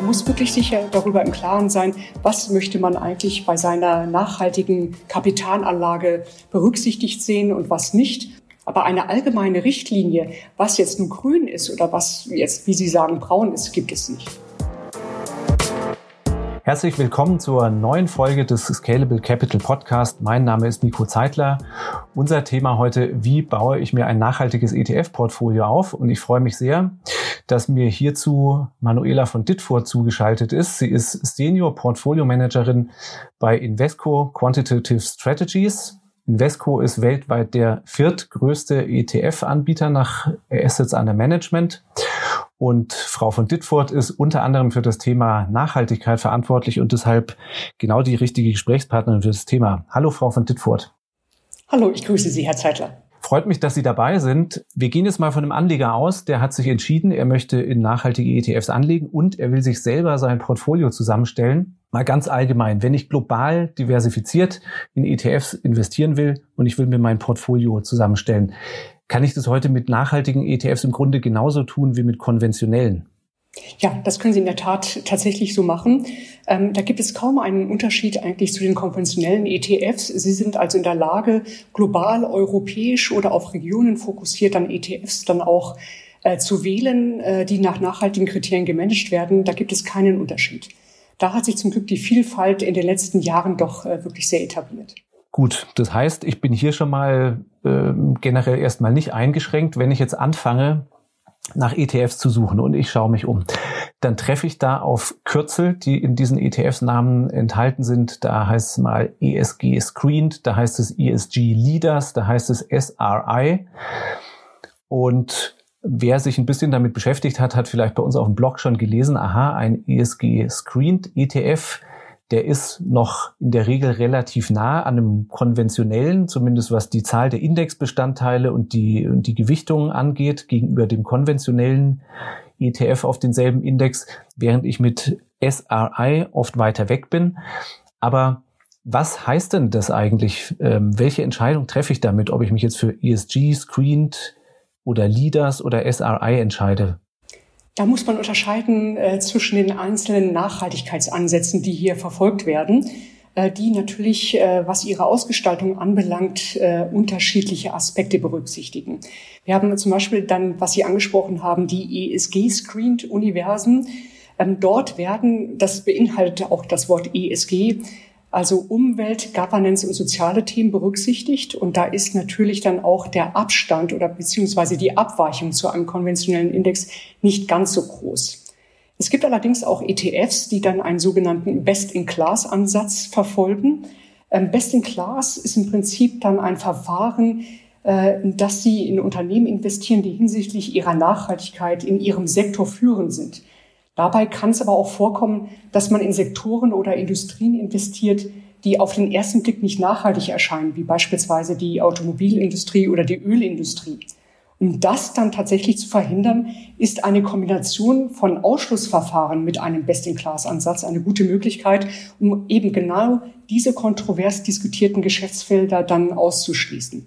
Man muss wirklich sicher darüber im Klaren sein, was möchte man eigentlich bei seiner nachhaltigen Kapitalanlage berücksichtigt sehen und was nicht. Aber eine allgemeine Richtlinie, was jetzt nun grün ist oder was jetzt, wie Sie sagen, braun ist, gibt es nicht. Herzlich willkommen zur neuen Folge des Scalable Capital Podcast. Mein Name ist Nico Zeitler. Unser Thema heute, wie baue ich mir ein nachhaltiges ETF-Portfolio auf? Und ich freue mich sehr, dass mir hierzu Manuela von Ditfurt zugeschaltet ist. Sie ist Senior Portfolio Managerin bei Invesco Quantitative Strategies. Invesco ist weltweit der viertgrößte ETF-Anbieter nach Assets under Management. Und Frau von Dittfurt ist unter anderem für das Thema Nachhaltigkeit verantwortlich und deshalb genau die richtige Gesprächspartnerin für das Thema. Hallo, Frau von Dittfurt. Hallo, ich grüße Sie, Herr Zeitler. Freut mich, dass Sie dabei sind. Wir gehen jetzt mal von einem Anleger aus, der hat sich entschieden, er möchte in nachhaltige ETFs anlegen und er will sich selber sein Portfolio zusammenstellen. Mal ganz allgemein, wenn ich global diversifiziert in ETFs investieren will und ich will mir mein Portfolio zusammenstellen, kann ich das heute mit nachhaltigen ETFs im Grunde genauso tun wie mit konventionellen? Ja, das können Sie in der Tat tatsächlich so machen. Ähm, da gibt es kaum einen Unterschied eigentlich zu den konventionellen ETFs. Sie sind also in der Lage, global, europäisch oder auf Regionen fokussiert dann ETFs dann auch äh, zu wählen, äh, die nach nachhaltigen Kriterien gemanagt werden. Da gibt es keinen Unterschied. Da hat sich zum Glück die Vielfalt in den letzten Jahren doch äh, wirklich sehr etabliert. Gut, das heißt, ich bin hier schon mal äh, generell erstmal nicht eingeschränkt. Wenn ich jetzt anfange, nach ETFs zu suchen und ich schaue mich um, dann treffe ich da auf Kürzel, die in diesen ETFs-Namen enthalten sind. Da heißt es mal ESG Screened, da heißt es ESG Leaders, da heißt es SRI. Und wer sich ein bisschen damit beschäftigt hat, hat vielleicht bei uns auf dem Blog schon gelesen, aha, ein ESG Screened ETF der ist noch in der Regel relativ nah an einem konventionellen, zumindest was die Zahl der Indexbestandteile und die, und die Gewichtungen angeht, gegenüber dem konventionellen ETF auf denselben Index, während ich mit SRI oft weiter weg bin. Aber was heißt denn das eigentlich? Ähm, welche Entscheidung treffe ich damit, ob ich mich jetzt für ESG, Screened oder Leaders oder SRI entscheide? Da muss man unterscheiden äh, zwischen den einzelnen Nachhaltigkeitsansätzen, die hier verfolgt werden, äh, die natürlich, äh, was ihre Ausgestaltung anbelangt, äh, unterschiedliche Aspekte berücksichtigen. Wir haben zum Beispiel dann, was Sie angesprochen haben, die ESG-Screened-Universen. Ähm, dort werden, das beinhaltet auch das Wort ESG, also Umwelt, Governance und soziale Themen berücksichtigt. Und da ist natürlich dann auch der Abstand oder beziehungsweise die Abweichung zu einem konventionellen Index nicht ganz so groß. Es gibt allerdings auch ETFs, die dann einen sogenannten Best-in-Class-Ansatz verfolgen. Ähm, Best-in-Class ist im Prinzip dann ein Verfahren, äh, dass Sie in Unternehmen investieren, die hinsichtlich ihrer Nachhaltigkeit in ihrem Sektor führend sind. Dabei kann es aber auch vorkommen, dass man in Sektoren oder Industrien investiert, die auf den ersten Blick nicht nachhaltig erscheinen, wie beispielsweise die Automobilindustrie oder die Ölindustrie. Um das dann tatsächlich zu verhindern, ist eine Kombination von Ausschlussverfahren mit einem Best-in-Class-Ansatz eine gute Möglichkeit, um eben genau diese kontrovers diskutierten Geschäftsfelder dann auszuschließen.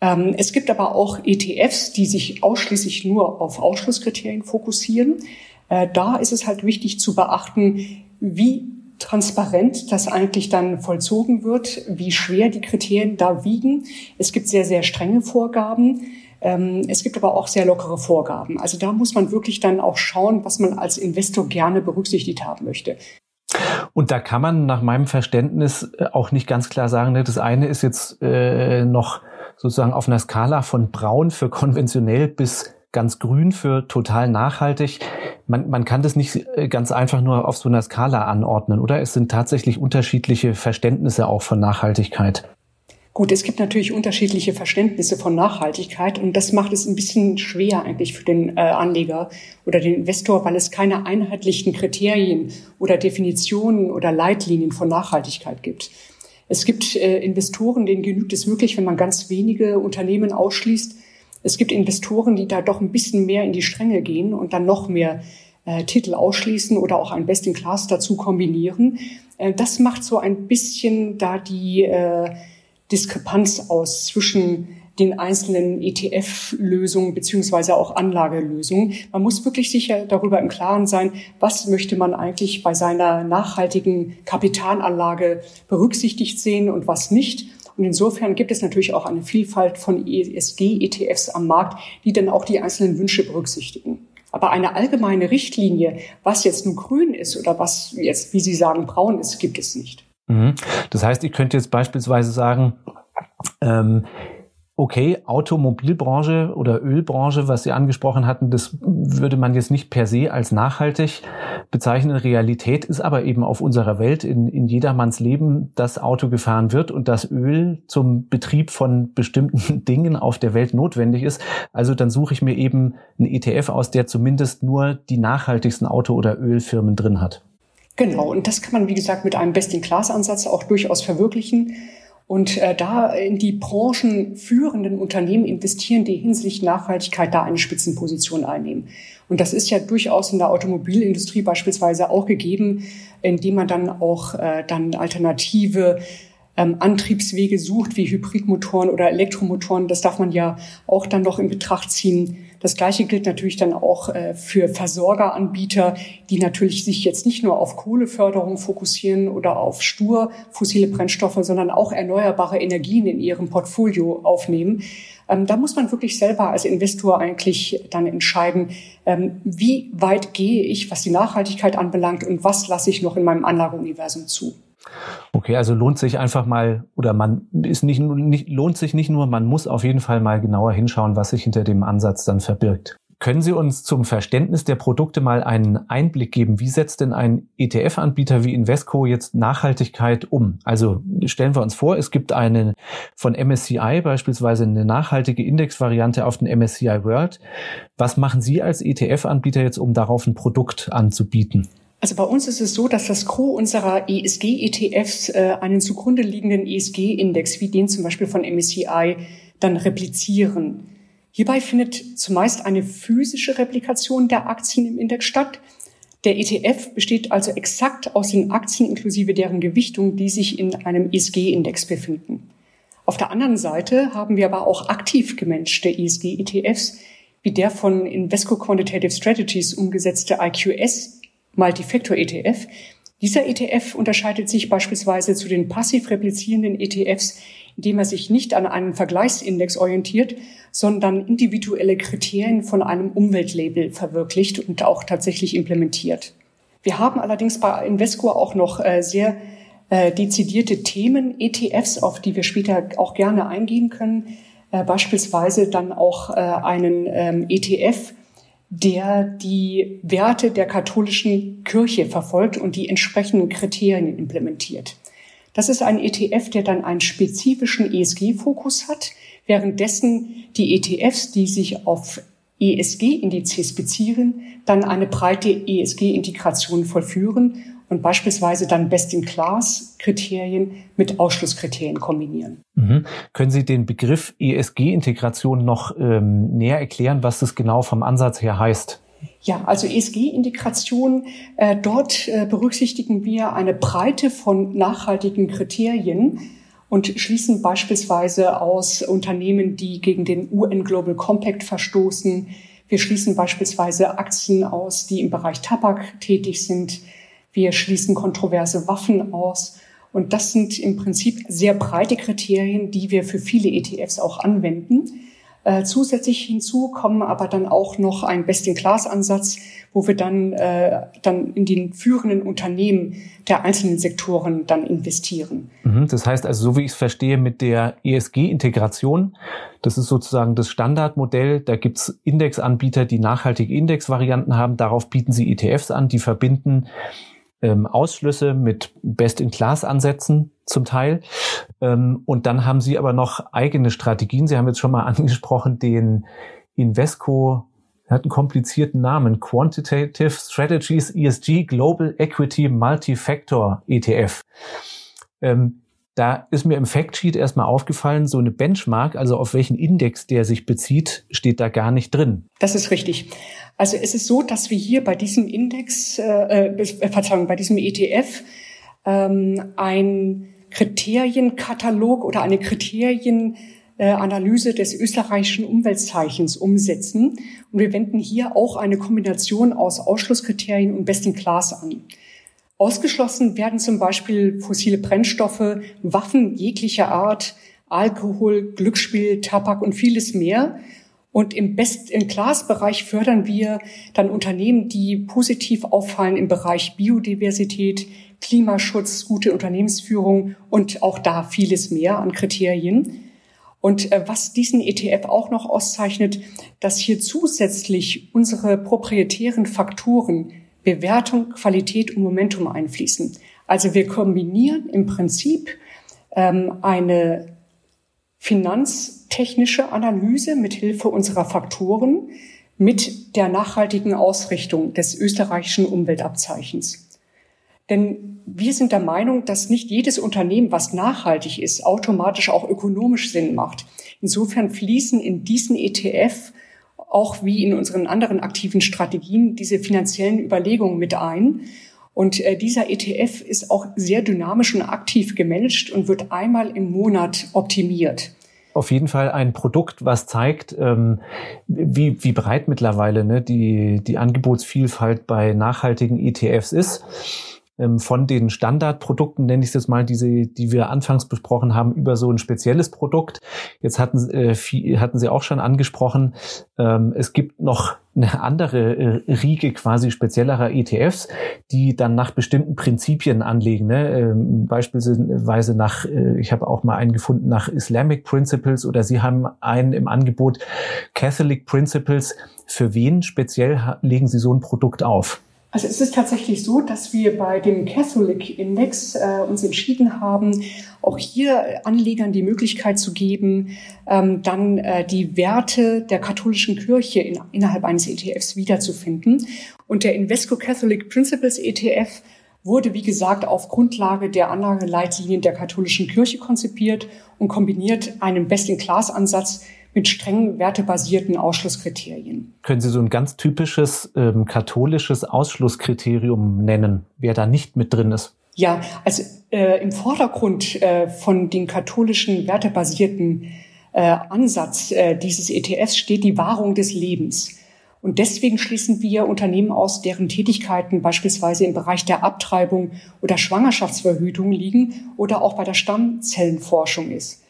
Ähm, es gibt aber auch ETFs, die sich ausschließlich nur auf Ausschlusskriterien fokussieren. Äh, da ist es halt wichtig zu beachten, wie transparent das eigentlich dann vollzogen wird, wie schwer die Kriterien da wiegen. Es gibt sehr, sehr strenge Vorgaben. Ähm, es gibt aber auch sehr lockere Vorgaben. Also da muss man wirklich dann auch schauen, was man als Investor gerne berücksichtigt haben möchte. Und da kann man nach meinem Verständnis äh, auch nicht ganz klar sagen, ne, das eine ist jetzt äh, noch sozusagen auf einer Skala von braun für konventionell bis ganz grün für total nachhaltig. Man, man kann das nicht äh, ganz einfach nur auf so einer Skala anordnen, oder? Es sind tatsächlich unterschiedliche Verständnisse auch von Nachhaltigkeit. Gut, es gibt natürlich unterschiedliche Verständnisse von Nachhaltigkeit und das macht es ein bisschen schwer eigentlich für den äh, Anleger oder den Investor, weil es keine einheitlichen Kriterien oder Definitionen oder Leitlinien von Nachhaltigkeit gibt. Es gibt äh, Investoren, denen genügt es wirklich, wenn man ganz wenige Unternehmen ausschließt, es gibt Investoren, die da doch ein bisschen mehr in die Stränge gehen und dann noch mehr äh, Titel ausschließen oder auch ein Best in Class dazu kombinieren. Äh, das macht so ein bisschen da die äh, Diskrepanz aus zwischen den einzelnen ETF-Lösungen beziehungsweise auch Anlagelösungen. Man muss wirklich sicher darüber im Klaren sein, was möchte man eigentlich bei seiner nachhaltigen Kapitalanlage berücksichtigt sehen und was nicht. Und insofern gibt es natürlich auch eine Vielfalt von ESG-ETFs am Markt, die dann auch die einzelnen Wünsche berücksichtigen. Aber eine allgemeine Richtlinie, was jetzt nun grün ist oder was jetzt, wie Sie sagen, braun ist, gibt es nicht. Mhm. Das heißt, ich könnte jetzt beispielsweise sagen, ähm, okay, Automobilbranche oder Ölbranche, was Sie angesprochen hatten, das würde man jetzt nicht per se als nachhaltig bezeichnen. Realität ist aber eben auf unserer Welt in, in jedermanns Leben, dass Auto gefahren wird und das Öl zum Betrieb von bestimmten Dingen auf der Welt notwendig ist. Also dann suche ich mir eben einen ETF aus, der zumindest nur die nachhaltigsten Auto- oder Ölfirmen drin hat. Genau, und das kann man, wie gesagt, mit einem Best-in-Class-Ansatz auch durchaus verwirklichen. Und äh, da in die branchenführenden Unternehmen investieren, die hinsichtlich Nachhaltigkeit da eine Spitzenposition einnehmen. Und das ist ja durchaus in der Automobilindustrie beispielsweise auch gegeben, indem man dann auch äh, dann alternative ähm, Antriebswege sucht, wie Hybridmotoren oder Elektromotoren. Das darf man ja auch dann noch in Betracht ziehen. Das Gleiche gilt natürlich dann auch äh, für Versorgeranbieter, die natürlich sich jetzt nicht nur auf Kohleförderung fokussieren oder auf stur fossile Brennstoffe, sondern auch erneuerbare Energien in ihrem Portfolio aufnehmen. Ähm, da muss man wirklich selber als Investor eigentlich dann entscheiden, ähm, wie weit gehe ich, was die Nachhaltigkeit anbelangt und was lasse ich noch in meinem Anlageuniversum zu. Okay, also lohnt sich einfach mal, oder man ist nicht, nicht, lohnt sich nicht nur, man muss auf jeden Fall mal genauer hinschauen, was sich hinter dem Ansatz dann verbirgt. Können Sie uns zum Verständnis der Produkte mal einen Einblick geben? Wie setzt denn ein ETF-Anbieter wie Invesco jetzt Nachhaltigkeit um? Also stellen wir uns vor, es gibt eine von MSCI beispielsweise eine nachhaltige Indexvariante auf den MSCI World. Was machen Sie als ETF-Anbieter jetzt, um darauf ein Produkt anzubieten? Also bei uns ist es so, dass das Gros unserer ESG-ETFs äh, einen zugrunde liegenden ESG-Index, wie den zum Beispiel von MSCI, dann replizieren. Hierbei findet zumeist eine physische Replikation der Aktien im Index statt. Der ETF besteht also exakt aus den Aktien inklusive deren Gewichtung, die sich in einem ESG-Index befinden. Auf der anderen Seite haben wir aber auch aktiv gemanagte ESG-ETFs, wie der von Invesco Quantitative Strategies umgesetzte IQS Multifactor ETF. Dieser ETF unterscheidet sich beispielsweise zu den passiv replizierenden ETFs, indem er sich nicht an einen Vergleichsindex orientiert, sondern individuelle Kriterien von einem Umweltlabel verwirklicht und auch tatsächlich implementiert. Wir haben allerdings bei Invesco auch noch äh, sehr äh, dezidierte Themen-ETFs, auf die wir später auch gerne eingehen können. Äh, beispielsweise dann auch einen ähm, ETF der die Werte der katholischen Kirche verfolgt und die entsprechenden Kriterien implementiert. Das ist ein ETF, der dann einen spezifischen ESG-Fokus hat, währenddessen die ETFs, die sich auf ESG-Indizes beziehen, dann eine breite ESG-Integration vollführen und beispielsweise dann Best-in-Class-Kriterien mit Ausschlusskriterien kombinieren. Mhm. Können Sie den Begriff ESG-Integration noch ähm, näher erklären, was das genau vom Ansatz her heißt? Ja, also ESG-Integration, äh, dort äh, berücksichtigen wir eine Breite von nachhaltigen Kriterien und schließen beispielsweise aus Unternehmen, die gegen den UN Global Compact verstoßen. Wir schließen beispielsweise Aktien aus, die im Bereich Tabak tätig sind. Wir schließen kontroverse Waffen aus. Und das sind im Prinzip sehr breite Kriterien, die wir für viele ETFs auch anwenden. Äh, zusätzlich hinzu kommen aber dann auch noch ein Best-in-Class-Ansatz, wo wir dann, äh, dann in den führenden Unternehmen der einzelnen Sektoren dann investieren. Mhm, das heißt also, so wie ich es verstehe, mit der ESG-Integration, das ist sozusagen das Standardmodell. Da gibt's Indexanbieter, die nachhaltige Indexvarianten haben. Darauf bieten sie ETFs an, die verbinden ähm, Ausschlüsse mit Best-in-Class-Ansätzen zum Teil. Ähm, und dann haben sie aber noch eigene Strategien. Sie haben jetzt schon mal angesprochen, den Invesco hat einen komplizierten Namen. Quantitative Strategies ESG Global Equity Multi-Factor ETF. Ähm, da ist mir im Factsheet erstmal aufgefallen, so eine Benchmark, also auf welchen Index der sich bezieht, steht da gar nicht drin. Das ist richtig. Also es ist so, dass wir hier bei diesem Index, äh, äh, Verzeihung, bei diesem ETF ähm, ein Kriterienkatalog oder eine Kriterien äh, des österreichischen Umweltzeichens umsetzen. Und wir wenden hier auch eine Kombination aus Ausschlusskriterien und Best in Class an. Ausgeschlossen werden zum Beispiel fossile Brennstoffe, Waffen jeglicher Art, Alkohol, Glücksspiel, Tabak und vieles mehr. Und im Best-in-Class-Bereich fördern wir dann Unternehmen, die positiv auffallen im Bereich Biodiversität, Klimaschutz, gute Unternehmensführung und auch da vieles mehr an Kriterien. Und äh, was diesen ETF auch noch auszeichnet, dass hier zusätzlich unsere proprietären Faktoren Bewertung, Qualität und Momentum einfließen. Also wir kombinieren im Prinzip ähm, eine finanztechnische Analyse mit Hilfe unserer Faktoren mit der nachhaltigen Ausrichtung des österreichischen Umweltabzeichens. Denn wir sind der Meinung, dass nicht jedes Unternehmen, was nachhaltig ist, automatisch auch ökonomisch Sinn macht. Insofern fließen in diesen ETF auch wie in unseren anderen aktiven Strategien diese finanziellen Überlegungen mit ein. Und äh, dieser ETF ist auch sehr dynamisch und aktiv gemanagt und wird einmal im Monat optimiert auf jeden Fall ein Produkt, was zeigt, ähm, wie, wie breit mittlerweile ne, die, die Angebotsvielfalt bei nachhaltigen ETFs ist von den Standardprodukten, nenne ich es jetzt mal, diese, die wir anfangs besprochen haben, über so ein spezielles Produkt. Jetzt hatten, äh, viel, hatten Sie auch schon angesprochen, ähm, es gibt noch eine andere äh, Riege quasi speziellerer ETFs, die dann nach bestimmten Prinzipien anlegen. Ne? Ähm, beispielsweise nach, äh, ich habe auch mal einen gefunden nach Islamic Principles oder Sie haben einen im Angebot Catholic Principles. Für wen speziell legen Sie so ein Produkt auf? Also es ist tatsächlich so, dass wir bei dem Catholic Index äh, uns entschieden haben, auch hier Anlegern die Möglichkeit zu geben, ähm, dann äh, die Werte der katholischen Kirche in, innerhalb eines ETFs wiederzufinden. Und der Invesco Catholic Principles ETF wurde, wie gesagt, auf Grundlage der Anlageleitlinien der katholischen Kirche konzipiert und kombiniert einen Best-in-Class-Ansatz mit strengen wertebasierten Ausschlusskriterien. Können Sie so ein ganz typisches ähm, katholisches Ausschlusskriterium nennen, wer da nicht mit drin ist? Ja, also äh, im Vordergrund äh, von den katholischen wertebasierten äh, Ansatz äh, dieses ETFs steht die Wahrung des Lebens. Und deswegen schließen wir Unternehmen aus, deren Tätigkeiten beispielsweise im Bereich der Abtreibung oder Schwangerschaftsverhütung liegen oder auch bei der Stammzellenforschung ist.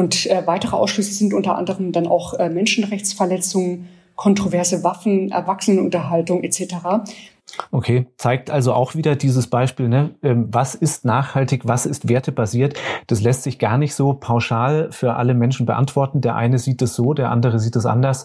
Und äh, weitere Ausschlüsse sind unter anderem dann auch äh, Menschenrechtsverletzungen, kontroverse Waffen, Erwachsenenunterhaltung etc. Okay, zeigt also auch wieder dieses Beispiel, ne? Ähm, was ist nachhaltig, was ist wertebasiert. Das lässt sich gar nicht so pauschal für alle Menschen beantworten. Der eine sieht es so, der andere sieht es anders.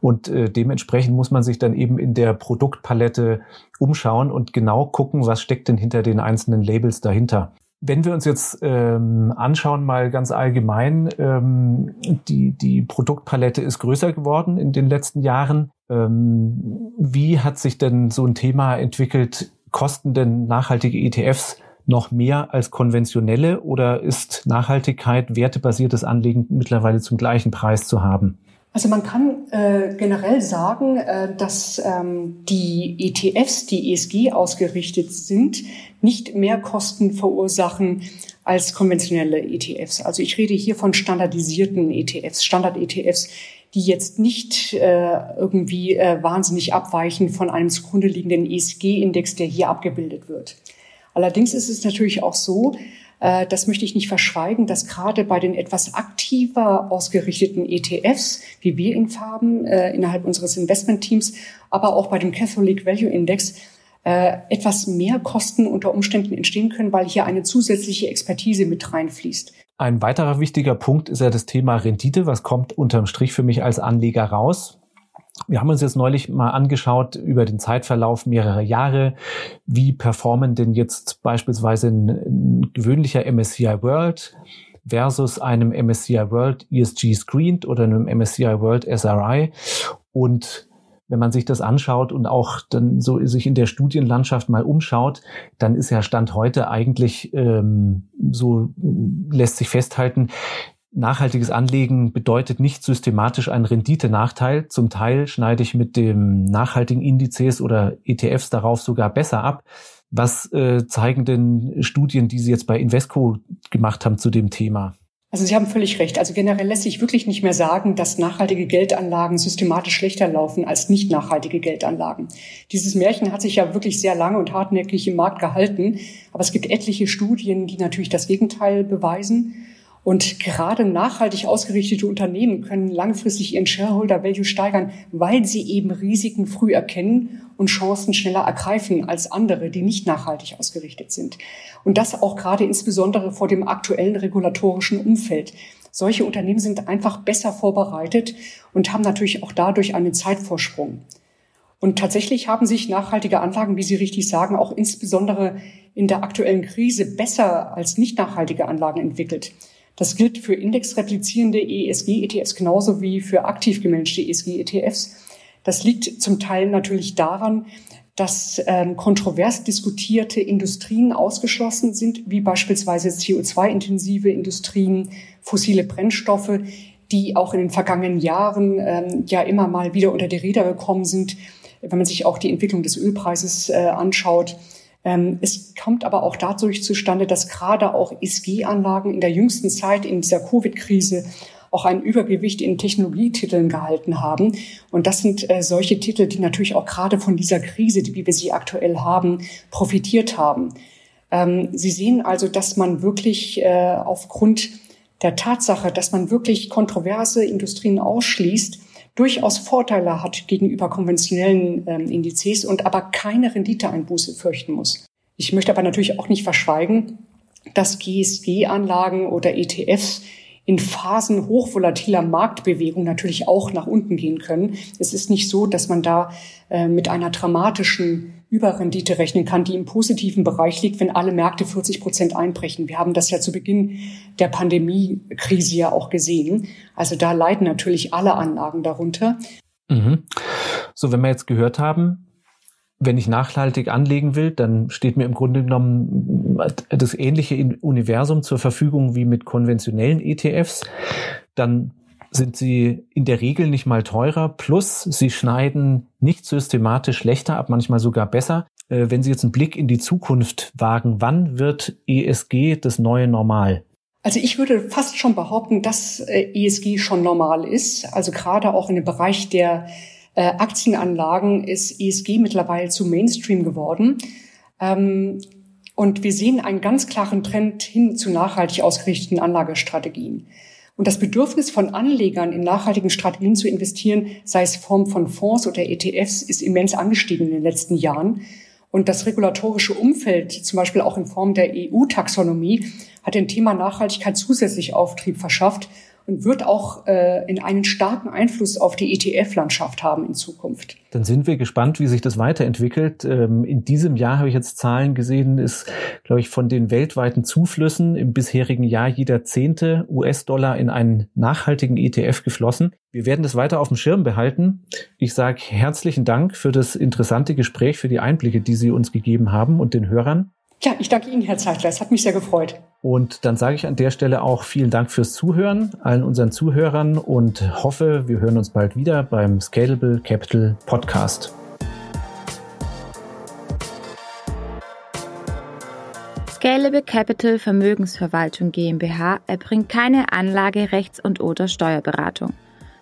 Und äh, dementsprechend muss man sich dann eben in der Produktpalette umschauen und genau gucken, was steckt denn hinter den einzelnen Labels dahinter. Wenn wir uns jetzt ähm, anschauen, mal ganz allgemein, ähm, die, die Produktpalette ist größer geworden in den letzten Jahren. Ähm, wie hat sich denn so ein Thema entwickelt? Kosten denn nachhaltige ETFs noch mehr als konventionelle oder ist Nachhaltigkeit, wertebasiertes Anlegen mittlerweile zum gleichen Preis zu haben? Also man kann äh, generell sagen, äh, dass ähm, die ETFs, die ESG ausgerichtet sind, nicht mehr Kosten verursachen als konventionelle ETFs. Also ich rede hier von standardisierten ETFs, Standard-ETFs, die jetzt nicht äh, irgendwie äh, wahnsinnig abweichen von einem zugrunde liegenden ESG-Index, der hier abgebildet wird. Allerdings ist es natürlich auch so, das möchte ich nicht verschweigen, dass gerade bei den etwas aktiver ausgerichteten ETFs, wie wir ihn haben, äh, innerhalb unseres Investmentteams, aber auch bei dem Catholic Value Index, äh, etwas mehr Kosten unter Umständen entstehen können, weil hier eine zusätzliche Expertise mit reinfließt. Ein weiterer wichtiger Punkt ist ja das Thema Rendite. Was kommt unterm Strich für mich als Anleger raus? Wir haben uns jetzt neulich mal angeschaut über den Zeitverlauf mehrerer Jahre. Wie performen denn jetzt beispielsweise ein, ein gewöhnlicher MSCI World versus einem MSCI World ESG Screened oder einem MSCI World SRI? Und wenn man sich das anschaut und auch dann so sich in der Studienlandschaft mal umschaut, dann ist ja Stand heute eigentlich ähm, so lässt sich festhalten, Nachhaltiges Anlegen bedeutet nicht systematisch einen Renditenachteil. Zum Teil schneide ich mit dem nachhaltigen Indizes oder ETFs darauf sogar besser ab. Was äh, zeigen denn Studien, die Sie jetzt bei Invesco gemacht haben zu dem Thema? Also Sie haben völlig recht. Also generell lässt sich wirklich nicht mehr sagen, dass nachhaltige Geldanlagen systematisch schlechter laufen als nicht nachhaltige Geldanlagen. Dieses Märchen hat sich ja wirklich sehr lange und hartnäckig im Markt gehalten. Aber es gibt etliche Studien, die natürlich das Gegenteil beweisen. Und gerade nachhaltig ausgerichtete Unternehmen können langfristig ihren Shareholder Value steigern, weil sie eben Risiken früh erkennen und Chancen schneller ergreifen als andere, die nicht nachhaltig ausgerichtet sind. Und das auch gerade insbesondere vor dem aktuellen regulatorischen Umfeld. Solche Unternehmen sind einfach besser vorbereitet und haben natürlich auch dadurch einen Zeitvorsprung. Und tatsächlich haben sich nachhaltige Anlagen, wie Sie richtig sagen, auch insbesondere in der aktuellen Krise besser als nicht nachhaltige Anlagen entwickelt. Das gilt für indexreplizierende ESG-ETFs genauso wie für aktiv gemanagte ESG-ETFs. Das liegt zum Teil natürlich daran, dass ähm, kontrovers diskutierte Industrien ausgeschlossen sind, wie beispielsweise CO2-intensive Industrien, fossile Brennstoffe, die auch in den vergangenen Jahren ähm, ja immer mal wieder unter die Räder gekommen sind. Wenn man sich auch die Entwicklung des Ölpreises äh, anschaut, es kommt aber auch dadurch zustande, dass gerade auch ESG-Anlagen in der jüngsten Zeit in dieser Covid-Krise auch ein Übergewicht in Technologietiteln gehalten haben. Und das sind äh, solche Titel, die natürlich auch gerade von dieser Krise, wie wir sie aktuell haben, profitiert haben. Ähm, sie sehen also, dass man wirklich äh, aufgrund der Tatsache, dass man wirklich kontroverse Industrien ausschließt, durchaus Vorteile hat gegenüber konventionellen ähm, Indizes und aber keine Renditeeinbuße fürchten muss. Ich möchte aber natürlich auch nicht verschweigen, dass GSG-Anlagen oder ETFs in Phasen hochvolatiler Marktbewegung natürlich auch nach unten gehen können. Es ist nicht so, dass man da äh, mit einer dramatischen Überrendite rechnen kann, die im positiven Bereich liegt, wenn alle Märkte 40 Prozent einbrechen. Wir haben das ja zu Beginn der Pandemiekrise ja auch gesehen. Also da leiden natürlich alle Anlagen darunter. Mhm. So, wenn wir jetzt gehört haben, wenn ich nachhaltig anlegen will, dann steht mir im Grunde genommen das ähnliche Universum zur Verfügung wie mit konventionellen ETFs. Dann sind sie in der Regel nicht mal teurer, plus sie schneiden nicht systematisch schlechter ab, manchmal sogar besser. Äh, wenn Sie jetzt einen Blick in die Zukunft wagen, wann wird ESG das neue Normal? Also ich würde fast schon behaupten, dass äh, ESG schon normal ist. Also gerade auch in dem Bereich der äh, Aktienanlagen ist ESG mittlerweile zu Mainstream geworden. Ähm, und wir sehen einen ganz klaren Trend hin zu nachhaltig ausgerichteten Anlagestrategien. Und das Bedürfnis von Anlegern in nachhaltigen Strategien zu investieren, sei es Form von Fonds oder ETFs, ist immens angestiegen in den letzten Jahren. Und das regulatorische Umfeld, zum Beispiel auch in Form der EU-Taxonomie, hat dem Thema Nachhaltigkeit zusätzlich Auftrieb verschafft und wird auch äh, in einen starken Einfluss auf die ETF-Landschaft haben in Zukunft. Dann sind wir gespannt, wie sich das weiterentwickelt. Ähm, in diesem Jahr habe ich jetzt Zahlen gesehen, ist, glaube ich, von den weltweiten Zuflüssen im bisherigen Jahr jeder zehnte US-Dollar in einen nachhaltigen ETF geflossen. Wir werden das weiter auf dem Schirm behalten. Ich sage herzlichen Dank für das interessante Gespräch, für die Einblicke, die Sie uns gegeben haben und den Hörern. Ja, ich danke Ihnen, Herr Zeitler. Es hat mich sehr gefreut. Und dann sage ich an der Stelle auch vielen Dank fürs Zuhören, allen unseren Zuhörern und hoffe, wir hören uns bald wieder beim Scalable Capital Podcast. Scalable Capital Vermögensverwaltung GmbH erbringt keine Anlage, Rechts- und oder Steuerberatung.